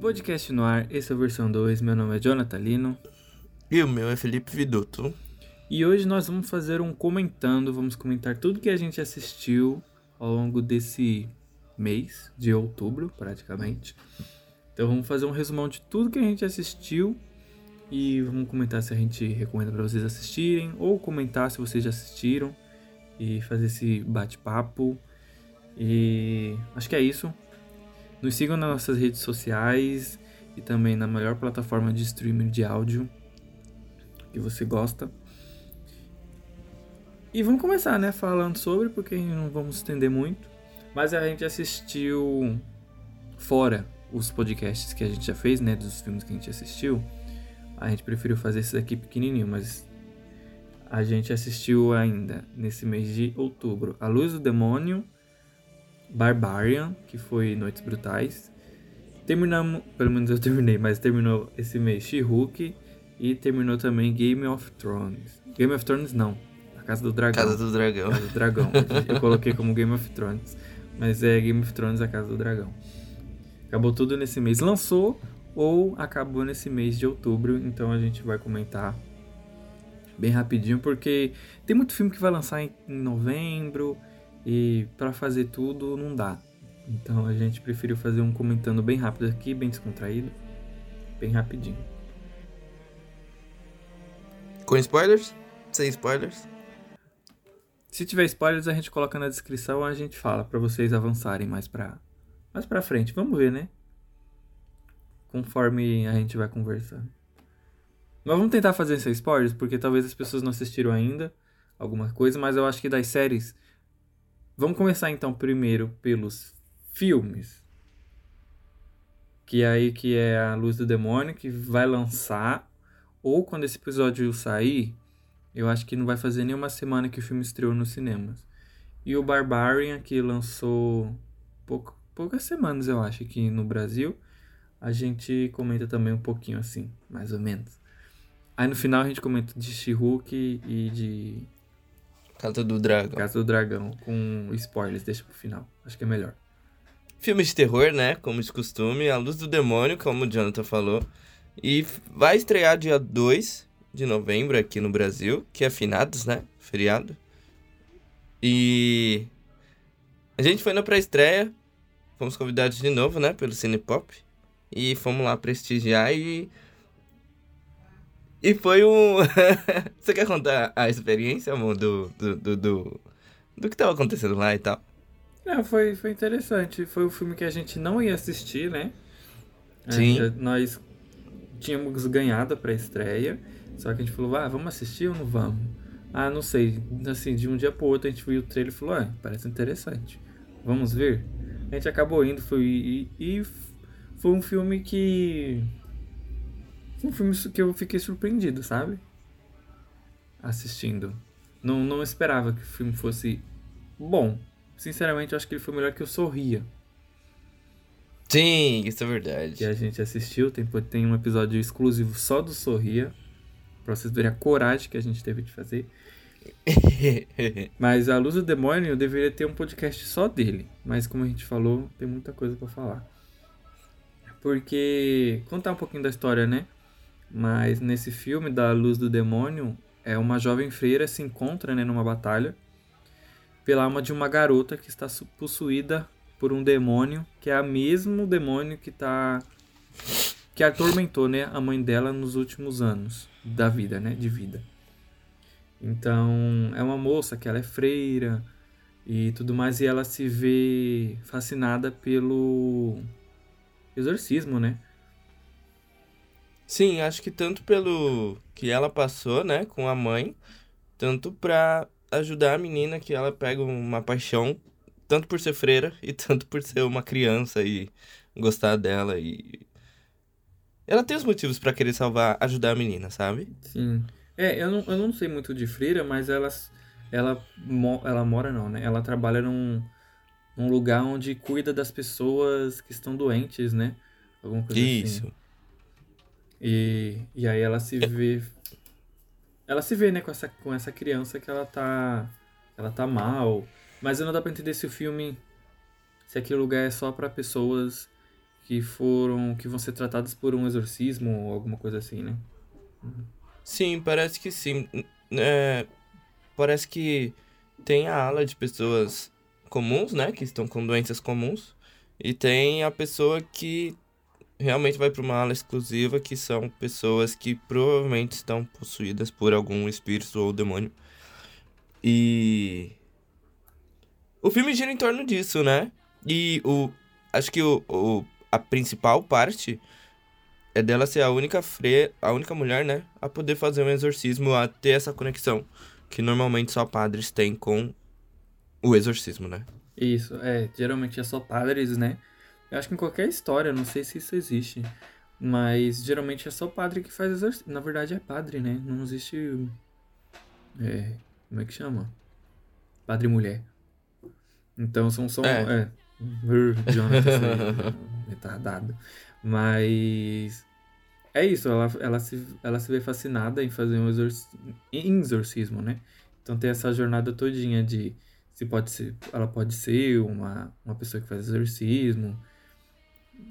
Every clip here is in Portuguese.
Podcast no ar, esse é a versão 2. Meu nome é Jonathan Lino. E o meu é Felipe Viduto. E hoje nós vamos fazer um comentando, vamos comentar tudo que a gente assistiu ao longo desse mês de outubro, praticamente. Então vamos fazer um resumão de tudo que a gente assistiu e vamos comentar se a gente recomenda para vocês assistirem ou comentar se vocês já assistiram e fazer esse bate-papo. E acho que é isso. Nos sigam nas nossas redes sociais e também na melhor plataforma de streaming de áudio que você gosta. E vamos começar, né, falando sobre, porque não vamos estender muito. Mas a gente assistiu fora os podcasts que a gente já fez, né, dos filmes que a gente assistiu. A gente preferiu fazer esses aqui pequenininho, mas a gente assistiu ainda nesse mês de outubro A Luz do Demônio, Barbarian, que foi Noites Brutais. Terminamos, pelo menos eu terminei, mas terminou esse mês She-Hulk e terminou também Game of Thrones. Game of Thrones não, A Casa do Dragão. Casa do Dragão. Casa do Dragão. eu coloquei como Game of Thrones, mas é Game of Thrones A Casa do Dragão. Acabou tudo nesse mês. Lançou ou acabou nesse mês de outubro, então a gente vai comentar bem rapidinho, porque tem muito filme que vai lançar em novembro, e para fazer tudo não dá. Então a gente preferiu fazer um comentando bem rápido aqui, bem descontraído, bem rapidinho. Com spoilers? Sem spoilers? Se tiver spoilers a gente coloca na descrição, a gente fala para vocês avançarem mais para mais para frente. Vamos ver, né? Conforme a gente vai conversando. Mas vamos tentar fazer sem spoilers, porque talvez as pessoas não assistiram ainda alguma coisa, mas eu acho que das séries Vamos começar então primeiro pelos filmes. Que é aí que é a Luz do Demônio, que vai lançar. Ou quando esse episódio sair, eu acho que não vai fazer nenhuma semana que o filme estreou nos cinemas. E o Barbarian, que lançou pouco, poucas semanas, eu acho, aqui no Brasil. A gente comenta também um pouquinho assim, mais ou menos. Aí no final a gente comenta de She-Hulk e de Casa do Dragão. Casa do Dragão, com spoilers, deixa pro final. Acho que é melhor. Filme de terror, né? Como de costume. A Luz do Demônio, como o Jonathan falou. E vai estrear dia 2 de novembro aqui no Brasil, que é finados, né? Feriado. E. A gente foi na pré-estreia. Fomos convidados de novo, né? Pelo Cine Pop. E fomos lá prestigiar e e foi um. Você quer contar a experiência, amor, do, do, do, do, do que tava acontecendo lá e tal? Não, foi, foi interessante. Foi um filme que a gente não ia assistir, né? Sim. É, nós tínhamos ganhado pra estreia, só que a gente falou, ah, vamos assistir ou não vamos? Ah, não sei. Assim, de um dia pro outro a gente viu o trailer e falou, ah, parece interessante. Vamos ver? A gente acabou indo, foi. E, e foi um filme que um filme que eu fiquei surpreendido, sabe? Assistindo. Não, não esperava que o filme fosse bom. Sinceramente, eu acho que ele foi melhor que eu Sorria. Sim, isso é verdade. Que a gente assistiu. Tem, tem um episódio exclusivo só do Sorria. Pra vocês verem a coragem que a gente teve de fazer. Mas a Luz do Demônio deveria ter um podcast só dele. Mas como a gente falou, tem muita coisa para falar. Porque contar um pouquinho da história, né? Mas nesse filme da Luz do Demônio, é uma jovem freira se encontra né, numa batalha pela alma de uma garota que está possuída por um demônio, que é o mesmo demônio que tá que atormentou, né, a mãe dela nos últimos anos da vida, né, de vida. Então, é uma moça que ela é freira e tudo mais e ela se vê fascinada pelo exorcismo, né? Sim, acho que tanto pelo que ela passou, né, com a mãe, tanto pra ajudar a menina que ela pega uma paixão, tanto por ser freira e tanto por ser uma criança e gostar dela e ela tem os motivos para querer salvar, ajudar a menina, sabe? Sim. É, eu não, eu não sei muito de freira, mas ela, ela, ela mora não, né? Ela trabalha num, num lugar onde cuida das pessoas que estão doentes, né? Alguma coisa assim. Isso. E, e aí ela se vê. Ela se vê, né, com essa, com essa criança que ela tá. Ela tá mal. Mas não dá pra entender se o filme. Se aquele lugar é só para pessoas que foram que vão ser tratadas por um exorcismo ou alguma coisa assim, né? Sim, parece que sim. É, parece que tem a ala de pessoas comuns, né, que estão com doenças comuns, e tem a pessoa que realmente vai para uma ala exclusiva, que são pessoas que provavelmente estão possuídas por algum espírito ou demônio. E o filme gira em torno disso, né? E o acho que o, o a principal parte é dela ser a única fre a única mulher, né, a poder fazer um exorcismo, a ter essa conexão que normalmente só padres têm com o exorcismo, né? Isso, é, geralmente é só padres, né? Eu acho que em qualquer história, não sei se isso existe, mas geralmente é só padre que faz exorcismo. Na verdade é padre, né? Não existe é, como é que chama? Padre e mulher. Então são só é. é Jonathan retardado. Mas é isso, ela, ela, se, ela se vê fascinada em fazer um exorcismo, né? Então tem essa jornada todinha de se pode ser, ela pode ser uma, uma pessoa que faz exorcismo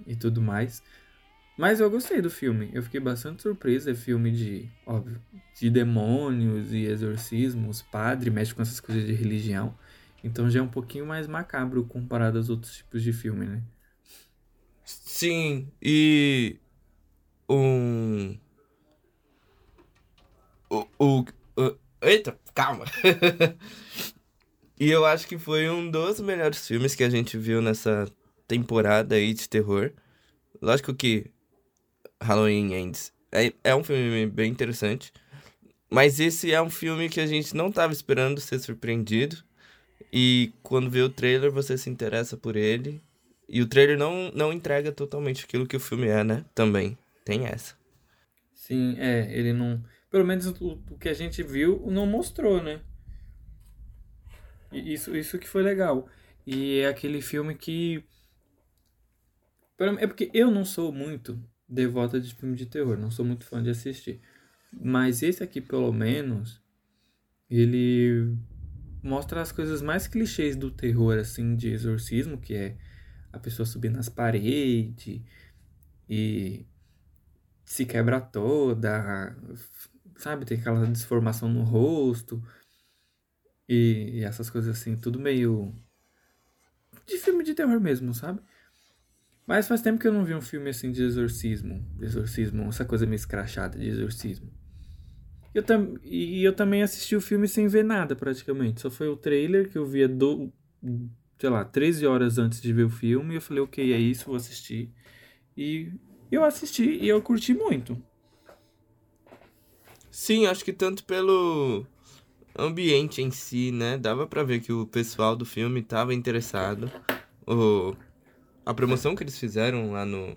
e tudo mais. Mas eu gostei do filme. Eu fiquei bastante surpresa. É filme de, óbvio, de demônios e exorcismos, padre, mexe com essas coisas de religião. Então já é um pouquinho mais macabro comparado aos outros tipos de filme, né? Sim, e um. O. o, o... Eita, calma! e eu acho que foi um dos melhores filmes que a gente viu nessa temporada aí de terror. Lógico que Halloween Ends é, é um filme bem interessante. Mas esse é um filme que a gente não estava esperando ser surpreendido. E quando vê o trailer, você se interessa por ele. E o trailer não, não entrega totalmente aquilo que o filme é, né? Também. Tem essa. Sim, é. Ele não. Pelo menos o, o que a gente viu não mostrou, né? E isso, isso que foi legal. E é aquele filme que. É porque eu não sou muito devota de filme de terror, não sou muito fã de assistir. Mas esse aqui, pelo menos, ele mostra as coisas mais clichês do terror, assim, de exorcismo, que é a pessoa subir nas paredes e se quebra toda, sabe? Tem aquela desformação no rosto e, e essas coisas assim, tudo meio de filme de terror mesmo, sabe? Mas faz tempo que eu não vi um filme assim de exorcismo, de exorcismo, essa coisa meio escrachada de exorcismo. Eu tam, e eu também assisti o filme sem ver nada, praticamente. Só foi o trailer que eu via, do, sei lá, 13 horas antes de ver o filme. E eu falei, ok, é isso, vou assistir. E eu assisti e eu curti muito. Sim, acho que tanto pelo ambiente em si, né? Dava pra ver que o pessoal do filme tava interessado. O, a promoção que eles fizeram lá no.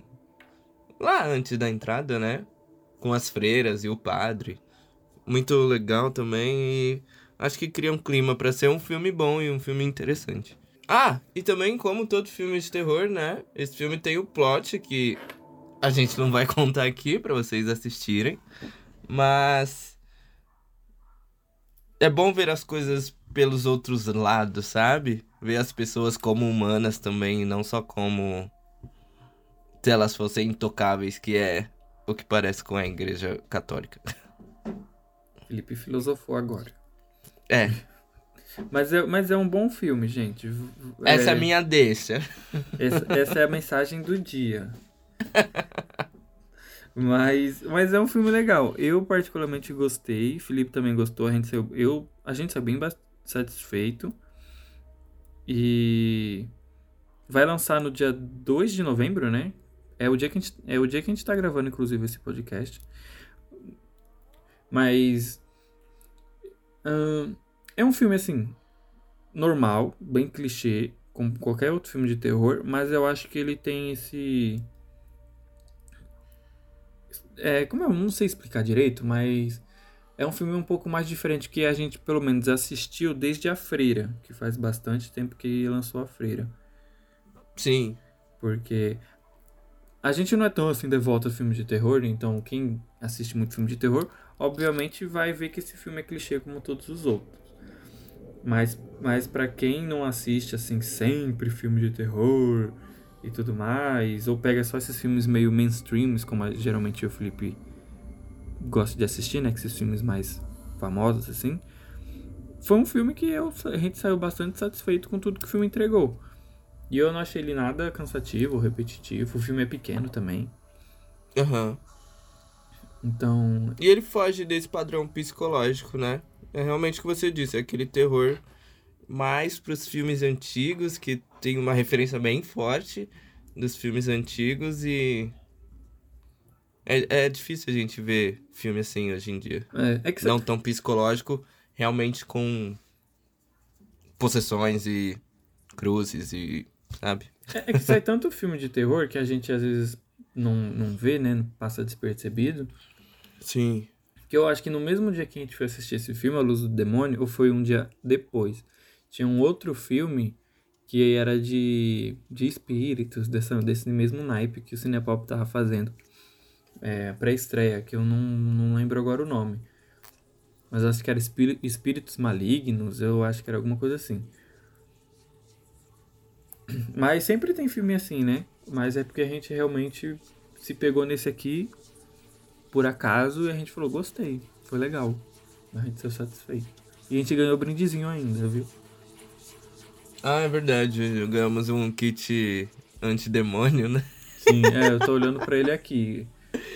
Lá antes da entrada, né? Com as freiras e o padre muito legal também e acho que cria um clima para ser um filme bom e um filme interessante. Ah, e também como todo filme de terror, né? Esse filme tem o plot que a gente não vai contar aqui para vocês assistirem, mas é bom ver as coisas pelos outros lados, sabe? Ver as pessoas como humanas também, não só como se elas fossem intocáveis, que é o que parece com a igreja católica. Felipe filosofou agora. É. Mas é, mas é um bom filme, gente. Essa é, é a minha deixa. Essa, essa é a mensagem do dia. Mas, mas é um filme legal. Eu particularmente gostei. Felipe também gostou. A gente saiu, eu, a gente saiu bem satisfeito. E vai lançar no dia 2 de novembro, né? É o dia que a gente, é o dia que a gente tá gravando, inclusive, esse podcast. Mas. Uh, é um filme assim. Normal, bem clichê, como qualquer outro filme de terror, mas eu acho que ele tem esse. É, como eu não sei explicar direito, mas é um filme um pouco mais diferente que a gente pelo menos assistiu desde a Freira, que faz bastante tempo que lançou a Freira. Sim. Porque a gente não é tão assim devoto a filmes de terror, então quem assiste muito filme de terror obviamente vai ver que esse filme é clichê como todos os outros. Mas, mas para quem não assiste assim sempre filme de terror e tudo mais, ou pega só esses filmes meio mainstreams, como geralmente o Felipe gosta de assistir, né? Que esses filmes mais famosos, assim. Foi um filme que eu, a gente saiu bastante satisfeito com tudo que o filme entregou. E eu não achei ele nada cansativo, repetitivo. O filme é pequeno também. Aham. Uhum. Então. E ele foge desse padrão psicológico, né? É realmente o que você disse, é aquele terror mais pros filmes antigos, que tem uma referência bem forte dos filmes antigos e. É, é difícil a gente ver filme assim hoje em dia. É, é que Não tão psicológico, realmente com possessões e cruzes e. sabe? É, é que sai tanto filme de terror que a gente às vezes não, não vê, né? Passa despercebido. Sim. Que eu acho que no mesmo dia que a gente foi assistir esse filme, A Luz do Demônio, ou foi um dia depois, tinha um outro filme que era de, de espíritos, dessa, desse mesmo naipe que o Cinepop tava fazendo. É, pré-estreia, que eu não, não lembro agora o nome. Mas acho que era Espíritos Malignos, eu acho que era alguma coisa assim. Mas sempre tem filme assim, né? Mas é porque a gente realmente se pegou nesse aqui por acaso e a gente falou, gostei, foi legal. A gente saiu satisfeito. E a gente ganhou brindezinho ainda, viu? Ah, é verdade. Ganhamos um kit antidemônio, né? Sim, é, eu tô olhando pra ele aqui.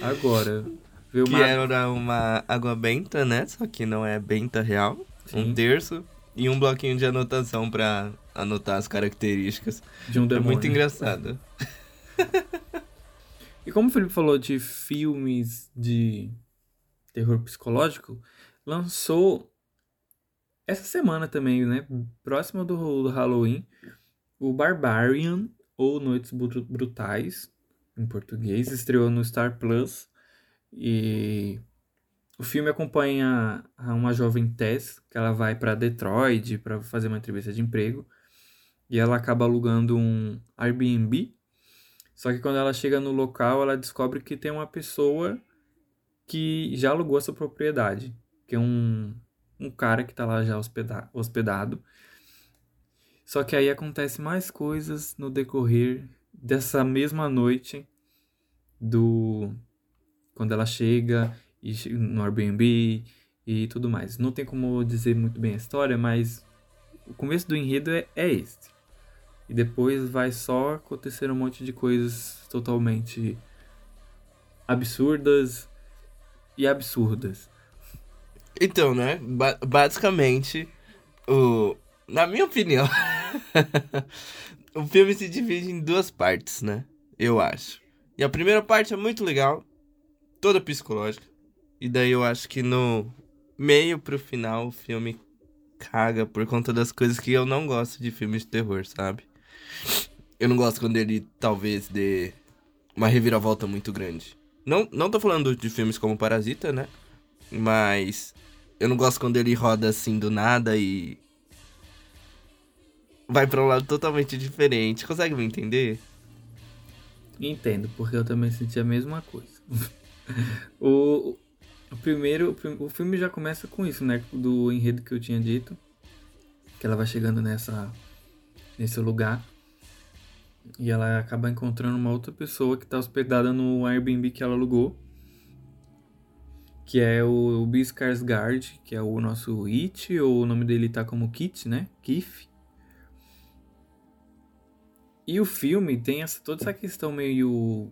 Agora. Viu que uma... era uma água benta, né? Só que não é benta real. Sim. Um terço. E um bloquinho de anotação pra anotar as características. De um demônio. É muito engraçado. e como o Felipe falou de filmes de terror psicológico, lançou essa semana também, né? Próximo do, do Halloween, o Barbarian, ou Noites Brutais, em português, estreou no Star Plus. E o filme acompanha uma jovem Tess, que ela vai para Detroit para fazer uma entrevista de emprego. E ela acaba alugando um Airbnb. Só que quando ela chega no local, ela descobre que tem uma pessoa que já alugou essa propriedade, que é um um cara que tá lá já hospeda hospedado. Só que aí acontece mais coisas no decorrer dessa mesma noite do quando ela chega e no Airbnb e tudo mais. Não tem como dizer muito bem a história, mas o começo do enredo é, é este. E depois vai só acontecer um monte de coisas totalmente absurdas e absurdas. Então, né? Ba basicamente, o... na minha opinião, o filme se divide em duas partes, né? Eu acho. E a primeira parte é muito legal, toda psicológica. E daí eu acho que no meio pro final o filme caga por conta das coisas que eu não gosto de filmes de terror, sabe? Eu não gosto quando ele talvez dê uma reviravolta muito grande. Não, não tô falando de filmes como Parasita, né? Mas eu não gosto quando ele roda assim do nada e. Vai pra um lado totalmente diferente. Consegue me entender? Entendo, porque eu também senti a mesma coisa. o, o primeiro. O filme já começa com isso, né? Do enredo que eu tinha dito. Que ela vai chegando nessa. nesse lugar. E ela acaba encontrando uma outra pessoa que tá hospedada no Airbnb que ela alugou que é o, o Bill Skarsgård, que é o nosso It, ou o nome dele tá como Kit, né? Kif. E o filme tem essa, toda essa questão meio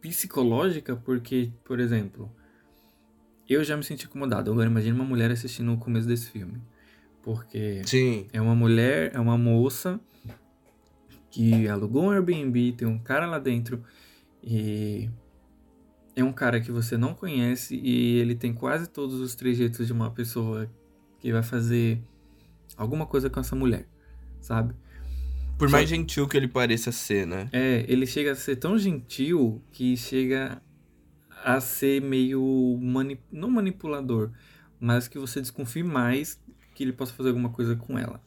psicológica, porque, por exemplo, eu já me senti incomodado. Agora imagine uma mulher assistindo o começo desse filme. Porque Sim. é uma mulher, é uma moça que alugou um Airbnb, tem um cara lá dentro e é um cara que você não conhece e ele tem quase todos os trejeitos de uma pessoa que vai fazer alguma coisa com essa mulher, sabe? Por mais Só... gentil que ele pareça ser, né? É, ele chega a ser tão gentil que chega a ser meio mani... não manipulador, mas que você desconfie mais que ele possa fazer alguma coisa com ela.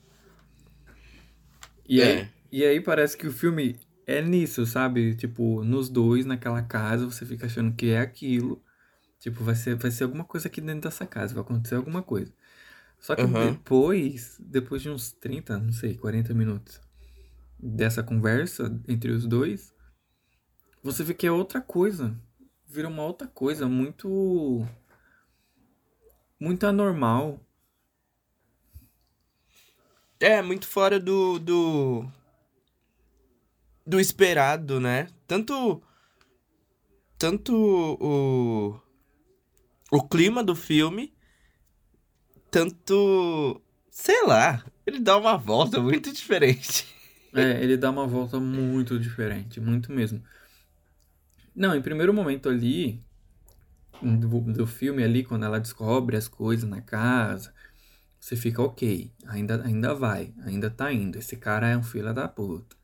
E, é. aí, e aí parece que o filme é nisso, sabe? Tipo, nos dois, naquela casa, você fica achando que é aquilo. Tipo, vai ser, vai ser alguma coisa aqui dentro dessa casa, vai acontecer alguma coisa. Só que uhum. depois, depois de uns 30, não sei, 40 minutos, dessa conversa entre os dois, você vê que é outra coisa. Vira uma outra coisa, muito. Muito anormal. É, muito fora do. do. do esperado, né? Tanto. Tanto o. o clima do filme. Tanto. sei lá. Ele dá uma volta muito diferente. É, ele dá uma volta muito diferente, muito mesmo. Não, em primeiro momento ali, do, do filme ali, quando ela descobre as coisas na casa, você fica ok, ainda, ainda vai, ainda tá indo. Esse cara é um filho da puta.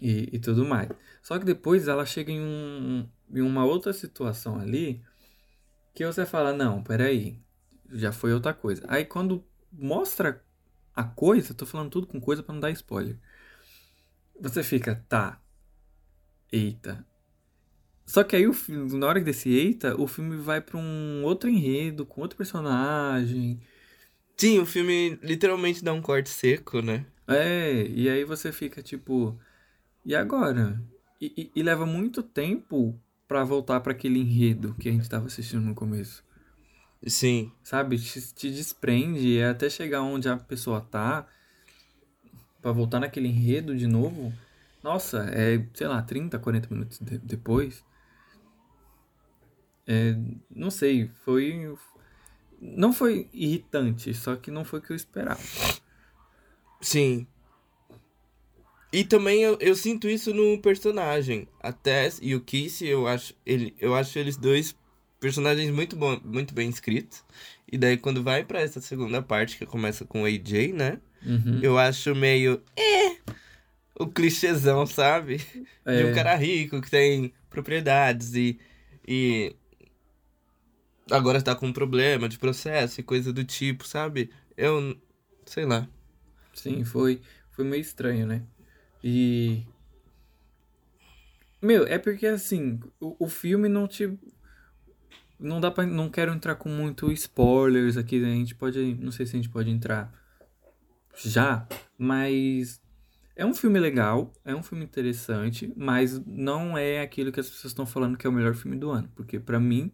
E, e tudo mais. Só que depois ela chega em, um, em uma outra situação ali que você fala, não, peraí, já foi outra coisa. Aí quando mostra a coisa, tô falando tudo com coisa para não dar spoiler. Você fica, tá. Eita, só que aí, o, na hora desse eita, o filme vai pra um outro enredo, com outro personagem. Sim, o filme literalmente dá um corte seco, né? É, e aí você fica tipo. E agora? E, e, e leva muito tempo para voltar para aquele enredo que a gente tava assistindo no começo. Sim. Sabe? Te, te desprende é até chegar onde a pessoa tá. Para voltar naquele enredo de novo. Nossa, é, sei lá, 30, 40 minutos de, depois. É, não sei, foi. Não foi irritante, só que não foi o que eu esperava. Sim. E também eu, eu sinto isso no personagem. A Tess e o Kiss, eu acho, ele, eu acho eles dois personagens muito, bom, muito bem escritos. E daí quando vai para essa segunda parte, que começa com o AJ, né? Uhum. Eu acho meio. É, o clichêzão, sabe? É. De um cara rico que tem propriedades e. e agora tá com um problema de processo e coisa do tipo, sabe? Eu. sei lá. Sim, foi, foi meio estranho, né? E. Meu, é porque assim, o, o filme não te. Não dá pra. Não quero entrar com muito spoilers aqui, né? A gente pode. Não sei se a gente pode entrar já, mas. É um filme legal, é um filme interessante, mas não é aquilo que as pessoas estão falando que é o melhor filme do ano, porque para mim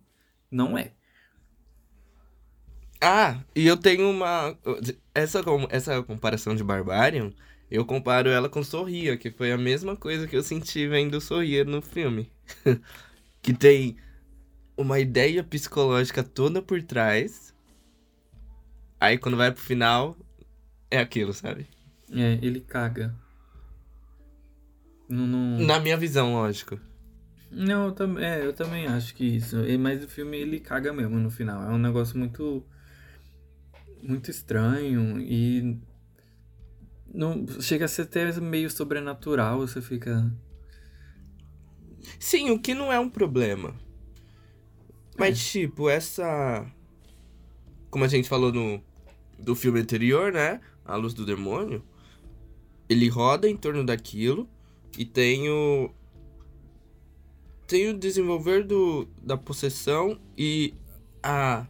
não é. Ah, e eu tenho uma. Essa, essa comparação de Barbarian, eu comparo ela com Sorria, que foi a mesma coisa que eu senti vendo Sorria no filme. que tem uma ideia psicológica toda por trás. Aí quando vai pro final, é aquilo, sabe? É, ele caga. Não, não... Na minha visão, lógico. Não, eu, tam é, eu também acho que isso. Mas o filme ele caga mesmo no final. É um negócio muito muito estranho e não chega a ser até meio sobrenatural, você fica Sim, o que não é um problema. Mas é. tipo, essa como a gente falou no do filme anterior, né? A Luz do Demônio, ele roda em torno daquilo e tem o tem o desenvolver do, da possessão e a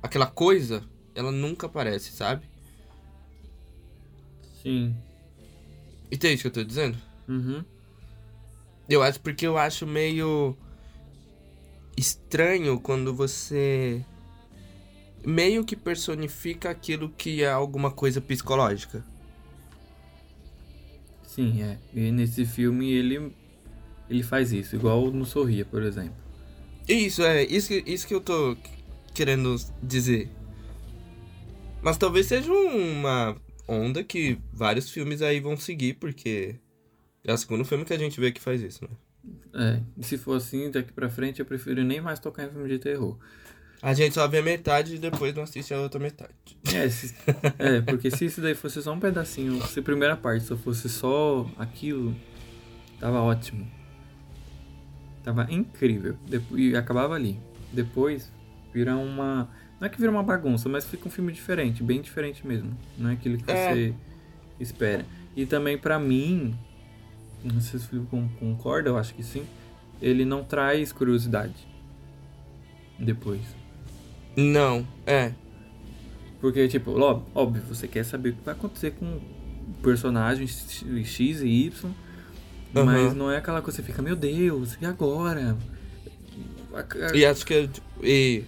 aquela coisa ela nunca aparece, sabe? Sim. Entende o que eu tô dizendo? Uhum. Eu acho porque eu acho meio estranho quando você meio que personifica aquilo que é alguma coisa psicológica. Sim, é. E nesse filme ele ele faz isso, igual no Sorria, por exemplo. Isso, é. Isso, isso que eu tô querendo dizer. Mas talvez seja uma onda que vários filmes aí vão seguir, porque é o segundo filme que a gente vê que faz isso, né? É, se for assim, daqui pra frente eu prefiro nem mais tocar em filme de terror. A gente só vê metade e depois não assiste a outra metade. É, se, é, porque se isso daí fosse só um pedacinho, se a primeira parte só fosse só aquilo, tava ótimo. Tava incrível. Depois, e acabava ali. Depois vira uma não é que vira uma bagunça, mas fica um filme diferente, bem diferente mesmo. Não é aquilo que é. você espera. E também para mim, não sei se o Felipe concorda, eu acho que sim, ele não traz curiosidade depois. Não, é. Porque, tipo, óbvio, você quer saber o que vai acontecer com, personagem X e Y. Aham. Mas não é aquela coisa que você fica, meu Deus, e agora? E acho que. E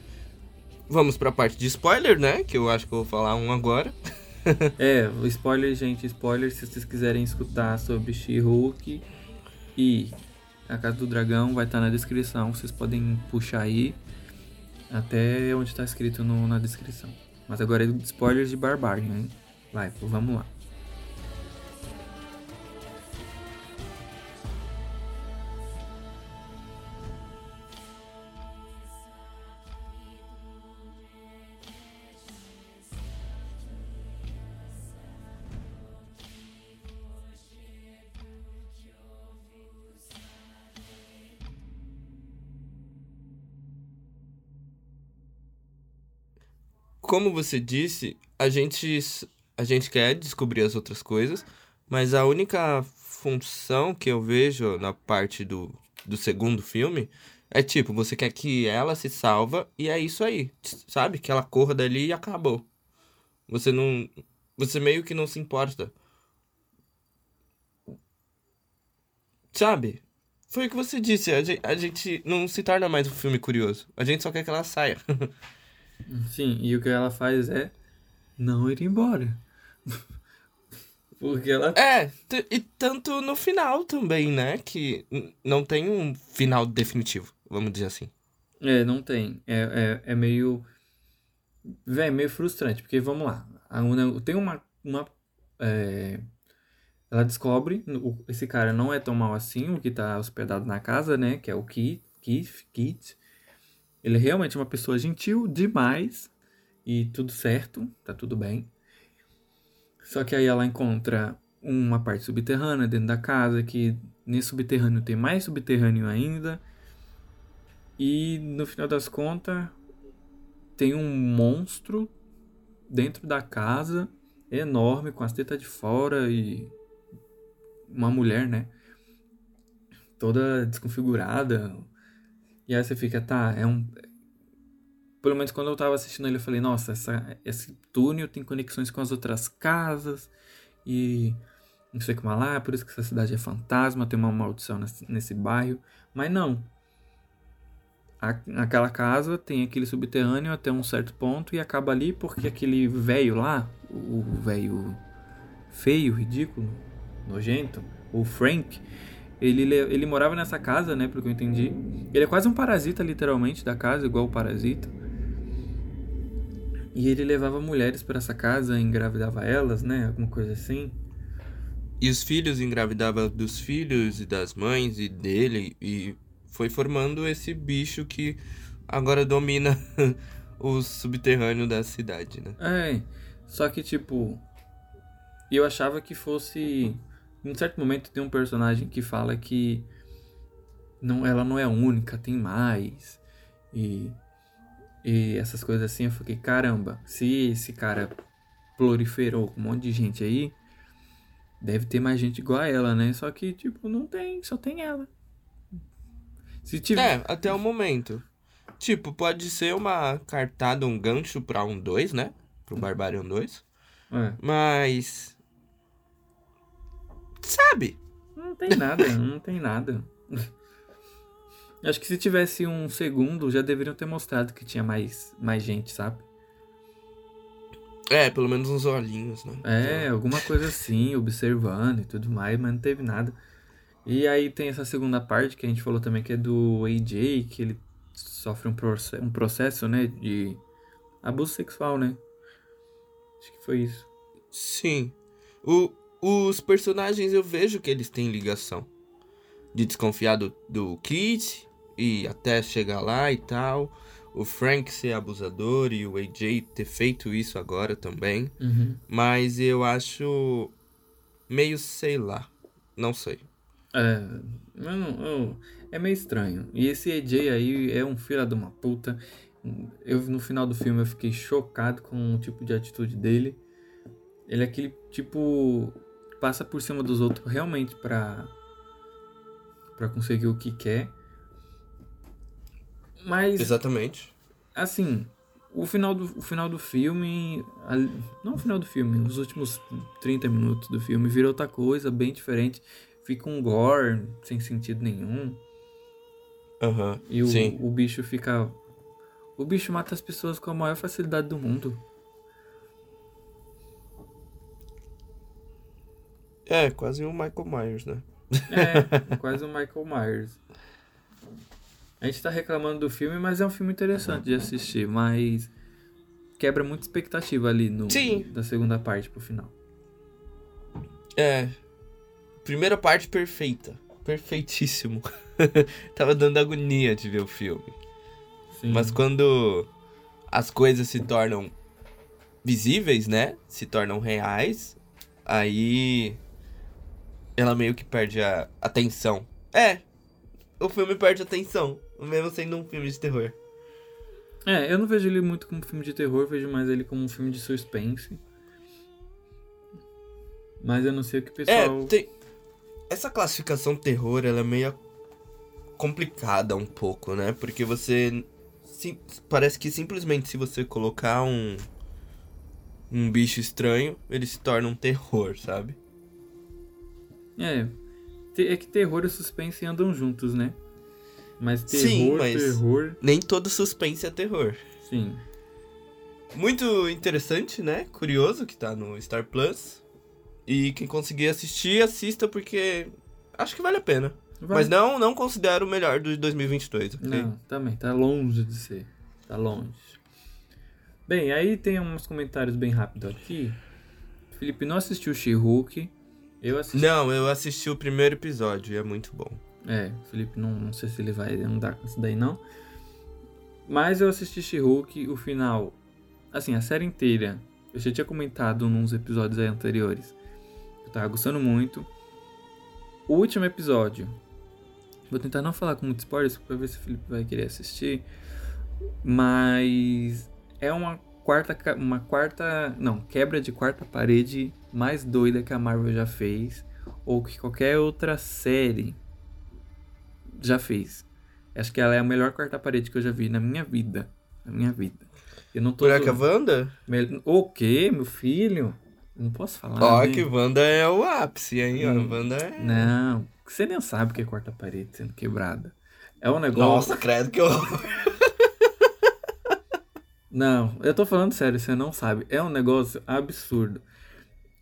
vamos pra parte de spoiler, né? Que eu acho que eu vou falar um agora. É, spoiler, gente, spoiler, se vocês quiserem escutar sobre She-Hulk e a Casa do Dragão, vai estar na descrição. Vocês podem puxar aí até onde está escrito no- na descrição. Mas agora é spoilers de Barbarian, hein? Vai, vamos lá. Como você disse, a gente, a gente quer descobrir as outras coisas, mas a única função que eu vejo na parte do, do segundo filme é tipo, você quer que ela se salva e é isso aí, sabe? Que ela corra dali e acabou. Você não. Você meio que não se importa. Sabe? Foi o que você disse, a gente, a gente não se torna mais um filme curioso. A gente só quer que ela saia. Sim, e o que ela faz é não ir embora. Porque ela. É, e tanto no final também, né? Que não tem um final definitivo, vamos dizer assim. É, não tem. É, é, é meio. Véi, meio frustrante, porque vamos lá. A Una, tem uma. uma é, ela descobre, esse cara não é tão mal assim, o que tá hospedado na casa, né? Que é o Keith. Keith, Keith. Ele é realmente uma pessoa gentil demais. E tudo certo, tá tudo bem. Só que aí ela encontra uma parte subterrânea dentro da casa, que nesse subterrâneo tem mais subterrâneo ainda. E no final das contas, tem um monstro dentro da casa, enorme, com as tetas de fora e uma mulher, né? Toda desconfigurada. E aí você fica, tá, é um. Pelo menos quando eu tava assistindo ele, eu falei, nossa, essa, esse túnel tem conexões com as outras casas e não sei como lá, por isso que essa cidade é fantasma, tem uma maldição nesse, nesse bairro. Mas não, a- aquela casa tem aquele subterrâneo até um certo ponto e acaba ali porque aquele velho lá, o velho feio, ridículo, nojento, o Frank, ele, le- ele morava nessa casa, né, pelo que eu entendi. Ele é quase um parasita, literalmente, da casa, igual o parasita. E ele levava mulheres para essa casa, engravidava elas, né, alguma coisa assim. E os filhos engravidavam dos filhos e das mães e dele, e foi formando esse bicho que agora domina o subterrâneo da cidade, né? É, só que tipo, eu achava que fosse. Em um certo momento tem um personagem que fala que não, ela não é a única, tem mais. E, e essas coisas assim, eu fiquei, caramba, se esse cara proliferou com um monte de gente aí, deve ter mais gente igual a ela, né? Só que, tipo, não tem, só tem ela. Se tiver. É, até o momento. Tipo, pode ser uma cartada, um gancho pra um 2, né? Pro Barbarian 2. É, Mas. Sabe? não tem nada, não tem nada. Acho que se tivesse um segundo, já deveriam ter mostrado que tinha mais, mais gente, sabe? É, pelo menos uns olhinhos, né? É, alguma coisa assim, observando e tudo mais, mas não teve nada. E aí tem essa segunda parte que a gente falou também, que é do AJ, que ele sofre um, proce um processo, né, de abuso sexual, né? Acho que foi isso. Sim. O, os personagens eu vejo que eles têm ligação. De desconfiar do, do Kit e até chegar lá e tal. O Frank ser abusador e o AJ ter feito isso agora também. Uhum. Mas eu acho meio sei lá. Não sei. É, eu não- eu- é meio estranho. E esse AJ aí é um filho de uma puta. Eu, no final do filme, eu fiquei chocado com o tipo de atitude dele. Ele é aquele tipo. Passa por cima dos outros realmente pra. pra conseguir o que quer. Mas, Exatamente. assim. O final do, o final do filme. ali- Não o final do filme, os últimos 30 minutos do filme vira outra coisa, bem diferente. Fica um gore sem sentido nenhum. Aham. E o, Sim. o bicho fica. O bicho mata as pessoas com a maior facilidade do mundo. É, quase um Michael Myers, né? É, quase um Michael Myers. A gente tá reclamando do filme, mas é um filme interessante de assistir, mas quebra muita expectativa ali no Sim. da segunda parte pro final. É. Primeira parte perfeita. Perfeitíssimo. Tava dando agonia de ver o filme. Sim. Mas quando as coisas se tornam visíveis, né? Se tornam reais, aí ela meio que perde a atenção. É, o filme perde a atenção, mesmo sendo um filme de terror. É, eu não vejo ele muito como um filme de terror, vejo mais ele como um filme de suspense. Mas eu não sei o que o pessoal. É, tem... essa classificação terror, ela é meio complicada um pouco, né? Porque você sim- parece que simplesmente se você colocar um um bicho estranho, ele se torna um terror, sabe? É. É que terror e suspense andam juntos, né? Mas terror, Sim, mas- terror. Nem todo suspense é terror. Sim. Muito interessante, né? Curioso que tá no Star Plus. E quem conseguir assistir, assista porque acho que vale a pena. Vai- Mas não, não considero o melhor do 2022, ok? Não, também, tá longe de ser. Tá longe. Bem, aí tem uns comentários bem rápidos aqui. Felipe não assistiu She-Hulk. Eu assisti. Não, eu assisti o primeiro episódio e é muito bom. É, o Felipe não, não sei se ele vai andar com isso daí não. Mas eu assisti She-Hulk, o final. Assim, a série inteira. Eu já tinha comentado nos episódios aí anteriores. Eu tava gostando muito. O último episódio. Vou tentar não falar com muitos spoilers pra ver se o Felipe vai querer assistir. Mas é uma quarta uma quarta, não, quebra de quarta parede mais doida que a Marvel já fez ou que qualquer outra série já fez. Acho que ela é a melhor quarta parede que eu já vi na minha vida, na minha vida. Eu não tô Buraca zoando. Wanda? Mel- O quê, meu filho? Eu não posso falar. Ó, né? que Wanda é o ápice, hein? Ó, Hum. Wanda é. Não, você nem sabe o que é quarta parede sendo quebrada. É um negócio. Nossa, credo que horror. Não, eu tô falando sério, você não sabe. É um negócio absurdo.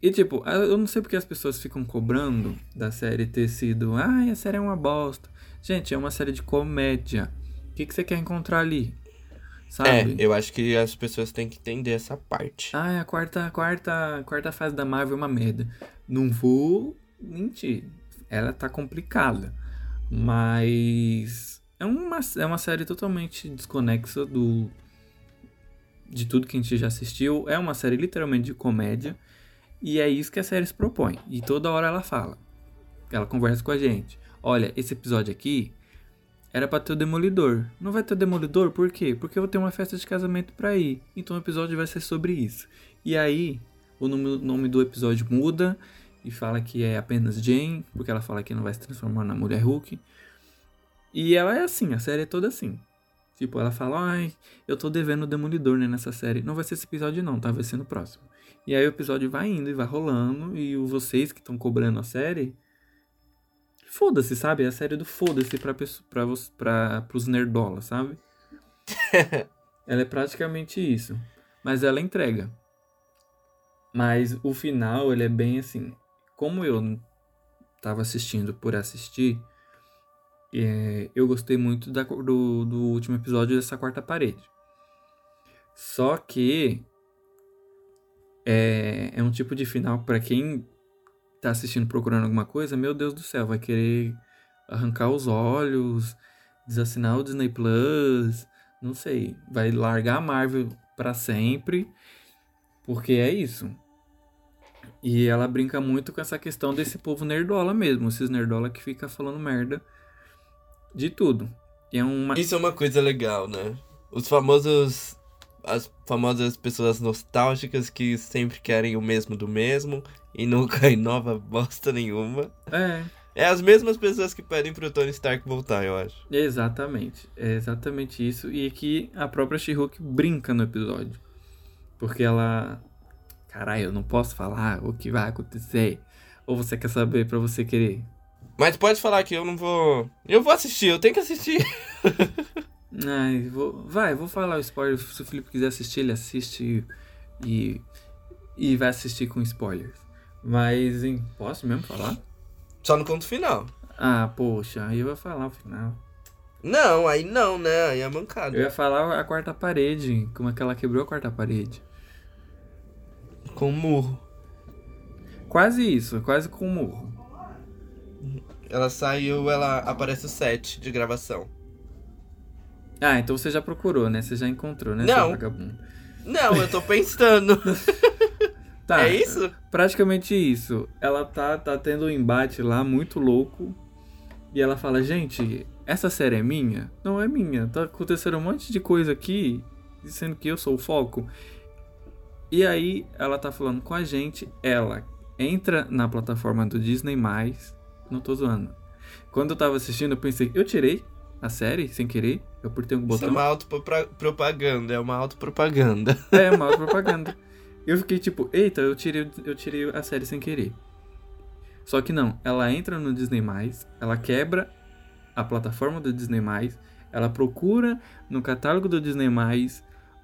E tipo, eu não sei porque as pessoas ficam cobrando da série ter sido. Ai, a série é uma bosta. Gente, é uma série de comédia. O que, que você quer encontrar ali? É, Sabe? eu acho que as pessoas têm que entender essa parte. Ah, a quarta, quarta, quarta fase da Marvel é uma merda. Não vou mentir. Ela tá complicada. Mas é uma, é uma série totalmente desconexa do de tudo que a gente já assistiu. É uma série literalmente de comédia. E é isso que a série se propõe. E toda hora ela fala. Ela conversa com a gente. Olha, esse episódio aqui era pra ter o Demolidor. Não vai ter o Demolidor por quê? Porque eu vou ter uma festa de casamento pra ir. Então o episódio vai ser sobre isso. E aí, o nome, nome do episódio muda e fala que é apenas Jane, porque ela fala que não vai se transformar na mulher Hulk. E ela é assim, a série é toda assim. Tipo, ela fala, ai, eu tô devendo o Demolidor né, nessa série. Não vai ser esse episódio não, tá? Vai ser no próximo. E aí o episódio vai indo e vai rolando, e o- vocês que estão cobrando a série, foda-se, sabe? É a série do foda-se pra, pra, pra, pros nerdolas, sabe? ela é praticamente isso. Mas ela entrega. Mas o final, ele é bem assim. Como eu tava assistindo por assistir, é, eu gostei muito da, do, do último episódio dessa quarta parede. Só que é, é um tipo de final pra quem tá assistindo procurando alguma coisa, meu Deus do céu, vai querer arrancar os olhos, desassinar o Disney Plus, não sei, vai largar a Marvel pra sempre, porque é isso. E ela brinca muito com essa questão desse povo nerdola mesmo, esses nerdola que fica falando merda de tudo. E é uma Isso é uma coisa legal, né? Os famosos. As famosas pessoas nostálgicas que sempre querem o mesmo do mesmo e nunca inova bosta nenhuma. é, É as mesmas pessoas que pedem pro Tony Stark voltar, eu acho. Exatamente. É exatamente isso. E que a própria She-Hulk brinca no episódio. Porque ela. Caralho, eu não posso falar o que vai acontecer. Ou você quer saber pra você querer? Mas pode falar que eu não vou. Eu vou assistir, eu tenho que assistir. Ai, vou... Vai, vou falar o spoiler. Se o Felipe quiser assistir, ele assiste e. E vai assistir com spoilers. Mas, hein, posso mesmo falar? Só no conto final. Ah, poxa, aí eu vou falar o final. Não, aí não, né? Aí é mancada. Eu ia falar a quarta parede, como é que ela quebrou a quarta parede. Com murro. Quase isso, quase com um murro. Ela saiu, ela aparece o set de gravação. Ah, então você já procurou, né? Você já encontrou, né, Não. Não, eu tô pensando. Tá, é isso? praticamente isso. Ela tá, tá tendo um embate lá muito louco. E ela fala, gente, essa série é minha? Não é minha. Tá acontecendo um monte de coisa aqui, dizendo que eu sou o foco. E aí ela tá falando com a gente, ela entra na plataforma do Disney+, não tô zoando. Quando eu tava assistindo, eu pensei, eu tirei a série sem querer, eu apertei um Isso é botão. uma autopropaganda, é uma autopropaganda. É, uma propaganda. Eu fiquei tipo, eita, eu tirei, eu tirei a série sem querer. Só que não, ela entra no Disney+, ela quebra a plataforma do Disney+, ela procura no catálogo do Disney+,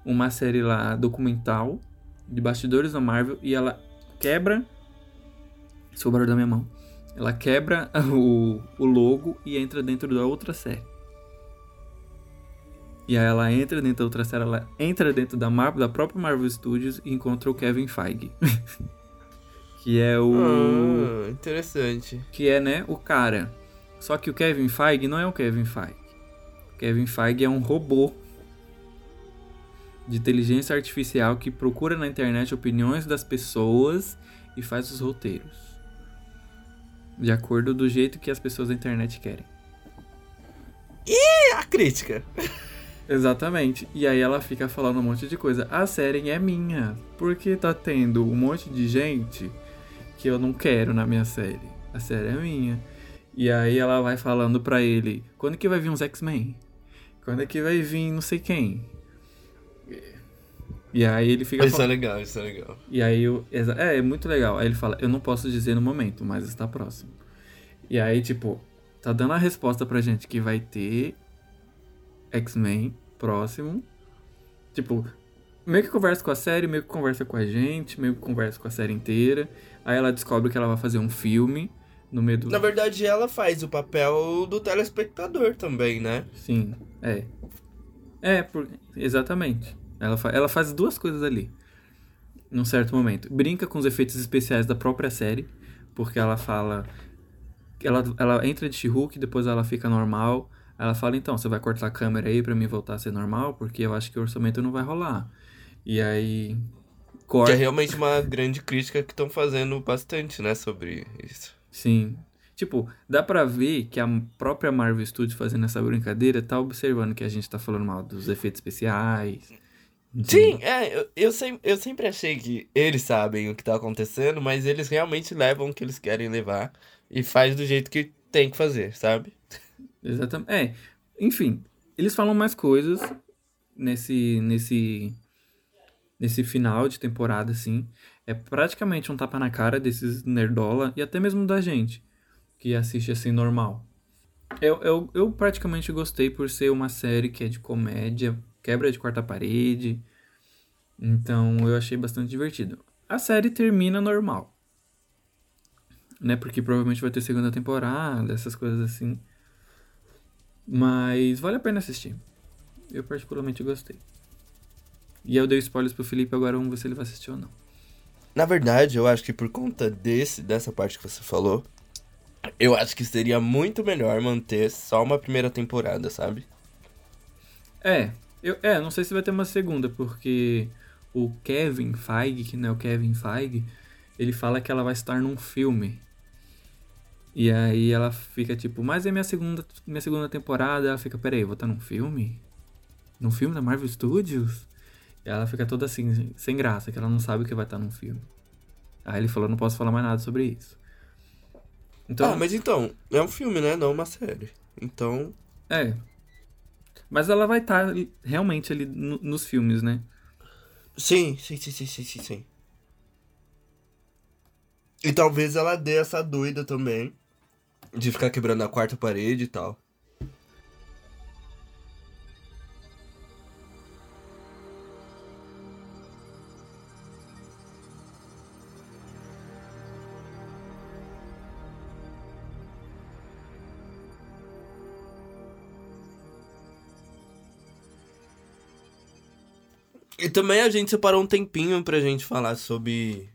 uma série lá documental de bastidores da Marvel e ela quebra barulho da minha mão. Ela quebra o, o logo e entra dentro da outra série. E aí ela entra dentro da outra série, ela entra dentro da, Mar da própria Marvel Studios e encontra o Kevin Feige. que é o. Ah, interessante. Que é, né, o cara. Só que o Kevin Feige não é o Kevin Feige. O Kevin Feige é um robô de inteligência artificial que procura na internet opiniões das pessoas e faz os roteiros. De acordo do jeito que as pessoas da internet querem. É a crítica. Exatamente. E aí ela fica falando um monte de coisa. A série é minha. Porque tá tendo um monte de gente que eu não quero na minha série. A série é minha. E aí ela vai falando pra ele: quando que vai vir uns X-Men? Quando é que vai vir não sei quem? E aí ele fica Isso é falando. legal, isso é legal. E aí eu. É, é muito legal. Aí ele fala, eu não posso dizer no momento, mas está próximo. E aí, tipo, tá dando a resposta pra gente que vai ter X-Men próximo. Tipo, meio que conversa com a série, meio que conversa com a gente, meio que conversa com a série inteira. Aí ela descobre que ela vai fazer um filme no meio do. Na verdade, ela faz o papel do telespectador também, né? Sim, é. É, por... exatamente. Ela, fa... ela faz duas coisas ali. Num certo momento. Brinca com os efeitos especiais da própria série. Porque ela fala. Ela, ela entra de She-Hulk, depois ela fica normal. Ela fala, então, você vai cortar a câmera aí pra mim voltar a ser normal? Porque eu acho que o orçamento não vai rolar. E aí. Que é Corta. realmente uma grande crítica que estão fazendo bastante, né, sobre isso. Sim. Tipo, dá pra ver que a própria Marvel Studios fazendo essa brincadeira tá observando que a gente tá falando mal dos efeitos especiais. Sim, é, eu, eu, sem- eu sempre achei que eles sabem o que tá acontecendo, mas eles realmente levam o que eles querem levar e faz do jeito que tem que fazer, sabe? Exatamente. É, enfim, eles falam mais coisas nesse nesse nesse final de temporada assim. É praticamente um tapa na cara desses nerdola e até mesmo da gente que assiste assim normal. Eu, eu, eu praticamente gostei por ser uma série que é de comédia, quebra de quarta parede. Então eu achei bastante divertido. A série termina normal. Né? Porque provavelmente vai ter segunda temporada, essas coisas assim. Mas vale a pena assistir. Eu particularmente gostei. E eu dei spoilers pro Felipe, agora vamos ver se ele vai assistir ou não. Na verdade, eu acho que por conta desse, dessa parte que você falou, eu acho que seria muito melhor manter só uma primeira temporada, sabe? É, eu, é, não sei se vai ter uma segunda, porque o Kevin Feige, que não é o Kevin Feige, ele fala que ela vai estar num filme. E aí ela fica tipo, mas é minha segunda, minha segunda temporada. Ela fica, peraí, eu vou estar num filme? Num filme da Marvel Studios? E ela fica toda assim, sem graça, que ela não sabe o que vai estar num filme. Aí ele falou, não posso falar mais nada sobre isso. Então, Ah, mas então, é um filme, né? Não uma série. Então, é. Mas ela vai estar realmente ali no- nos filmes, né? sim, sim, sim, sim, sim, sim, sim. E talvez ela dê essa doida também de ficar quebrando a quarta parede e tal. E também a gente separou um tempinho pra gente falar sobre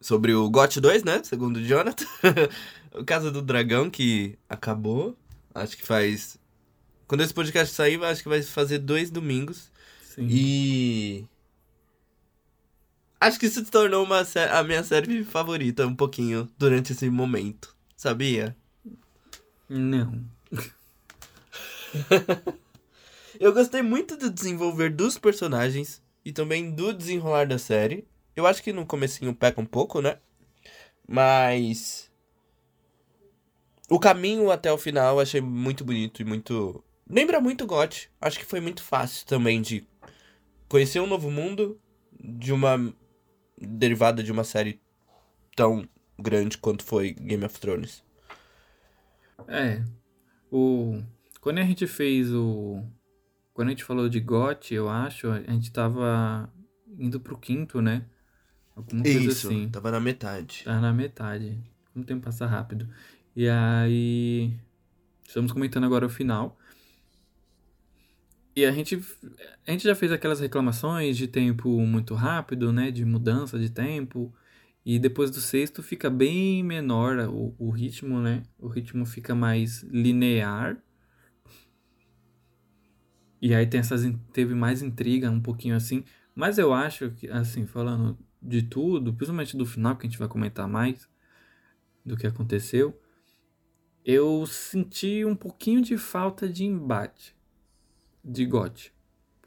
sobre o GOT 2, né? Segundo o Jonathan. o Casa do Dragão que acabou. Acho que faz quando esse podcast sair, acho que vai fazer dois domingos. Sim. E. Acho que isso se tornou uma a minha série favorita um pouquinho durante esse momento. Sabia? Não. Eu gostei muito do desenvolver dos personagens e também do desenrolar da série. Eu acho que no comecinho peca um pouco, né? Mas. O caminho até o final eu achei muito bonito e muito. Lembra muito GOT. Acho que foi muito fácil também de conhecer um novo mundo de uma. derivada de uma série tão grande quanto foi Game of Thrones. É. O... Quando a gente fez o. Quando a gente falou de GOT, eu acho, a gente tava indo pro quinto, né? Alguma coisa Isso, assim. tava na metade. Tá na metade. Como o tempo passa rápido. E aí. Estamos comentando agora o final. E a gente, a gente já fez aquelas reclamações de tempo muito rápido, né? De mudança de tempo. E depois do sexto fica bem menor o, o ritmo, né? O ritmo fica mais linear. E aí tem essas, teve mais intriga, um pouquinho assim. Mas eu acho que, assim, falando de tudo, principalmente do final, que a gente vai comentar mais do que aconteceu, eu senti um pouquinho de falta de embate de GOT.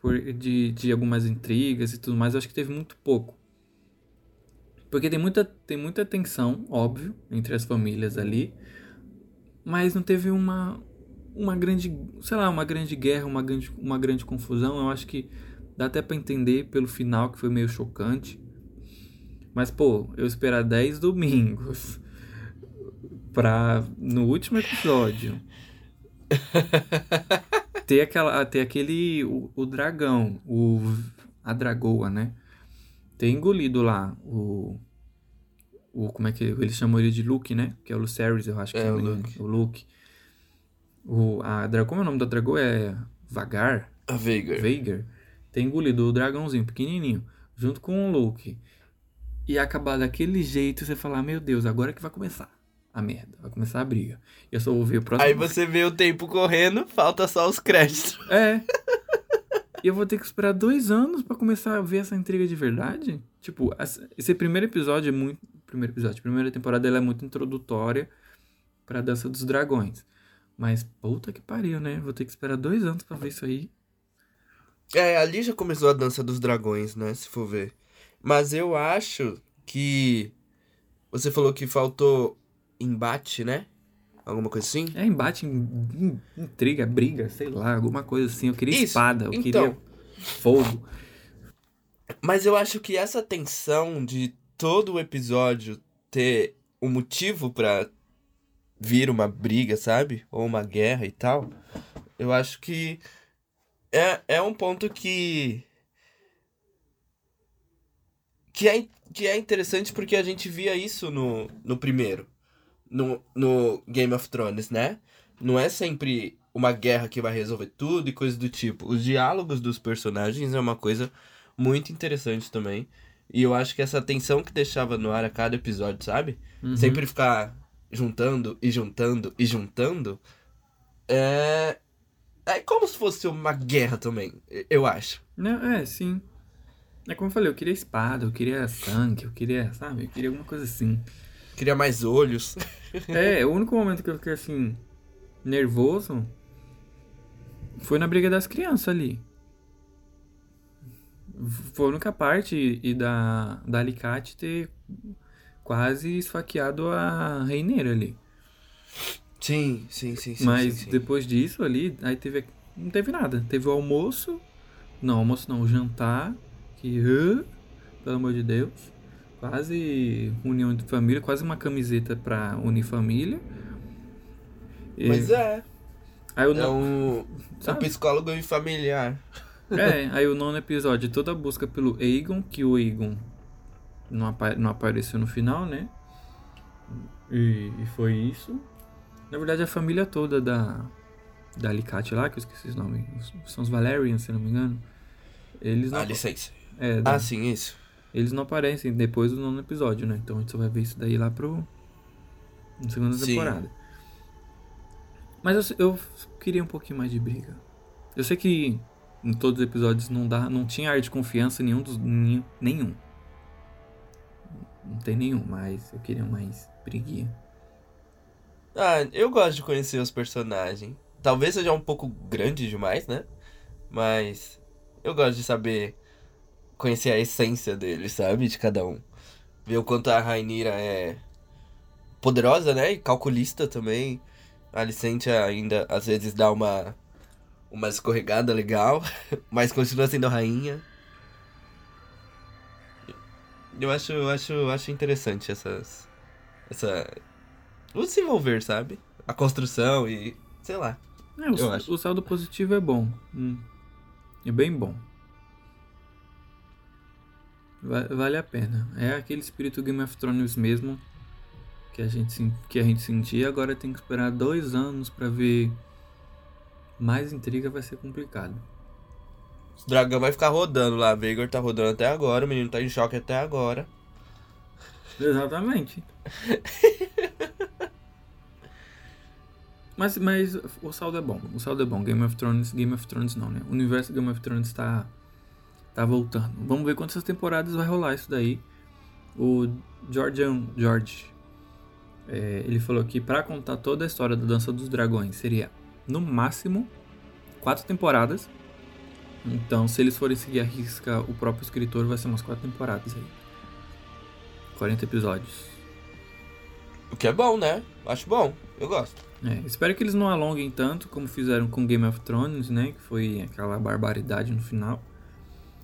Por, de, de algumas intrigas e tudo mais, eu acho que teve muito pouco. Porque tem muita, tem muita tensão, óbvio, entre as famílias ali, mas não teve uma, uma grande, sei lá, uma grande guerra, uma grande, uma grande confusão. Eu acho que dá até pra entender pelo final, que foi meio chocante. Mas, pô, eu esperar 10 domingos pra, no último episódio, ter, aquela, ter aquele, o, o dragão, o, a dragoa, né? Ter engolido lá o, o, como é que eles chamam ele de Luke, né? Que é o Lucerys, eu acho que É, se o. Luke. O Luke. O, a, como é o nome da dragoa? É Vagar? A Veigar. Veigar. Ter engolido o dragãozinho pequenininho, junto com o Luke. E acabar daquele jeito, você falar, meu Deus, agora que vai começar a merda. Vai começar a briga. Eu só vou ver o próximo. Aí você vê o tempo correndo, falta só os créditos. É. E eu vou ter que esperar dois anos pra começar a ver essa intriga de verdade? Tipo, esse primeiro episódio é muito. Primeiro episódio, primeira temporada ela é muito introdutória pra Dança dos Dragões. Mas puta que pariu, né? Vou ter que esperar dois anos pra ver isso aí. É, ali já começou a dança dos dragões, né? Se for ver. Mas eu acho que. Você falou que faltou embate, né? Alguma coisa assim? É embate, in- in- intriga, briga, sei lá, alguma coisa assim. Eu queria Isso, espada, eu então. queria fogo. Mas eu acho que essa tensão de todo o episódio ter um motivo pra vir uma briga, sabe? Ou uma guerra e tal. Eu acho que é, é um ponto que. Que é, que é interessante porque a gente via isso no, no primeiro. No, no Game of Thrones, né? Não é sempre uma guerra que vai resolver tudo e coisa do tipo. Os diálogos dos personagens é uma coisa muito interessante também. E eu acho que essa tensão que deixava no ar a cada episódio, sabe? Uhum. Sempre ficar juntando e juntando e juntando. É. É como se fosse uma guerra também, eu acho. Não, é, sim. É como eu falei, eu queria espada, eu queria sangue, eu queria, sabe? Eu queria alguma coisa assim. Queria mais olhos. É, o único momento que eu fiquei assim, nervoso foi na briga das crianças ali. Foi a única parte e da, da Alicate ter quase esfaqueado a reineira ali. Sim, sim, sim, sim. Mas sim, sim. depois disso ali, aí teve. Não teve nada. Teve o almoço. Não, almoço não, o jantar. Que. hã? pelo amor de Deus. Quase união de família, quase uma camiseta pra unir família. E- Mas é. aí o É no- um, um sabe? psicólogo e familiar. É, aí o nono episódio, toda a busca pelo Aegon, que o Aegon não, apa- não apareceu no final, né? E, e foi isso. Na verdade, a família toda da, da Alicate lá, que eu esqueci os nomes, são os Valerians, se não me engano. Eles não, Ah, licença. É, da- Ah, sim, isso. eles não aparecem depois do nono episódio, né? Então a gente só vai ver isso daí lá pro. Na segunda Sim. temporada. Mas eu, eu queria um pouquinho mais de briga. Eu sei que em todos os episódios não dá, não tinha ar de confiança nenhum dos. Nenhum. nenhum. Não tem nenhum, mas eu queria mais briguinha. Ah, eu gosto de conhecer os personagens. Talvez seja um pouco grande demais, né? Mas eu gosto de saber conhecer a essência deles, sabe? De cada um. Ver o quanto a Rainira é poderosa, né? E calculista também. A Alicente ainda às vezes dá uma uma escorregada legal, mas continua sendo rainha. Eu acho, eu acho, eu acho interessante essas essa o desenvolver, sabe? A construção e sei lá. É, o, Eu acho. o saldo positivo é bom. Hum. É bem bom. Va- Vale a pena. É aquele espírito Game of Thrones mesmo que a gente, que a gente sentia. Agora tem que esperar dois anos pra ver mais intriga. Vai ser complicado. O dragão vai ficar rodando lá, Veigar tá rodando até agora, o menino tá em choque até agora. Exatamente. mas, mas o saldo é bom. O saldo é bom. Game of Thrones, Game of Thrones não, né? O universo Game of Thrones tá, tá voltando. Vamos ver quantas temporadas vai rolar isso daí. O Georgian George, é, ele falou que pra contar toda a história da Dança dos Dragões seria no máximo quatro temporadas. Então, se eles forem seguir a risca, o próprio escritor vai ser umas quatro temporadas aí. 40 episódios. O que é bom, né? Acho bom, eu gosto. É, espero que eles não alonguem tanto como fizeram com Game of Thrones, né? Que foi aquela barbaridade no final.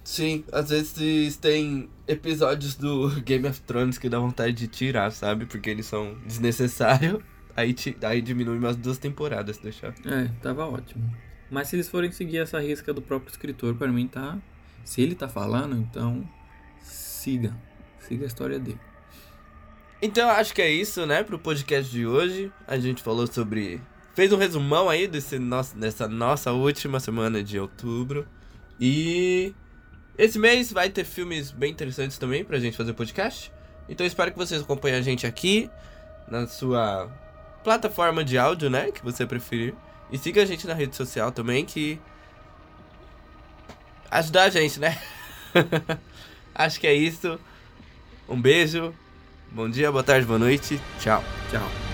Sim, às vezes tem episódios do Game of Thrones que dá vontade de tirar, sabe? Porque eles são desnecessários. Aí, aí diminui umas duas temporadas, deixar. É, tava ótimo. Mas se eles forem seguir essa risca do próprio escritor, pra mim tá. Se ele tá falando, então siga. Siga a história dele. Então acho que é isso, né, pro podcast de hoje. A gente falou sobre. Fez um resumão aí desse nosso, dessa nossa última semana de outubro. E esse mês vai ter filmes bem interessantes também pra gente fazer podcast. Então espero que vocês acompanhem a gente aqui na sua plataforma de áudio, né, que você preferir. E siga a gente na rede social também, que ajudar a gente, né? Acho que é isso. Um beijo. Bom dia, boa tarde, boa noite. Tchau. Tchau.